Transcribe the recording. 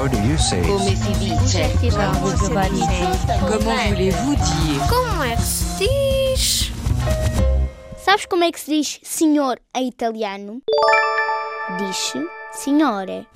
How do you say Come se si dice? Comment voulez-vous dire Como é que se diz? Sabes como é que se diz senhor em italiano? Diz-se signore.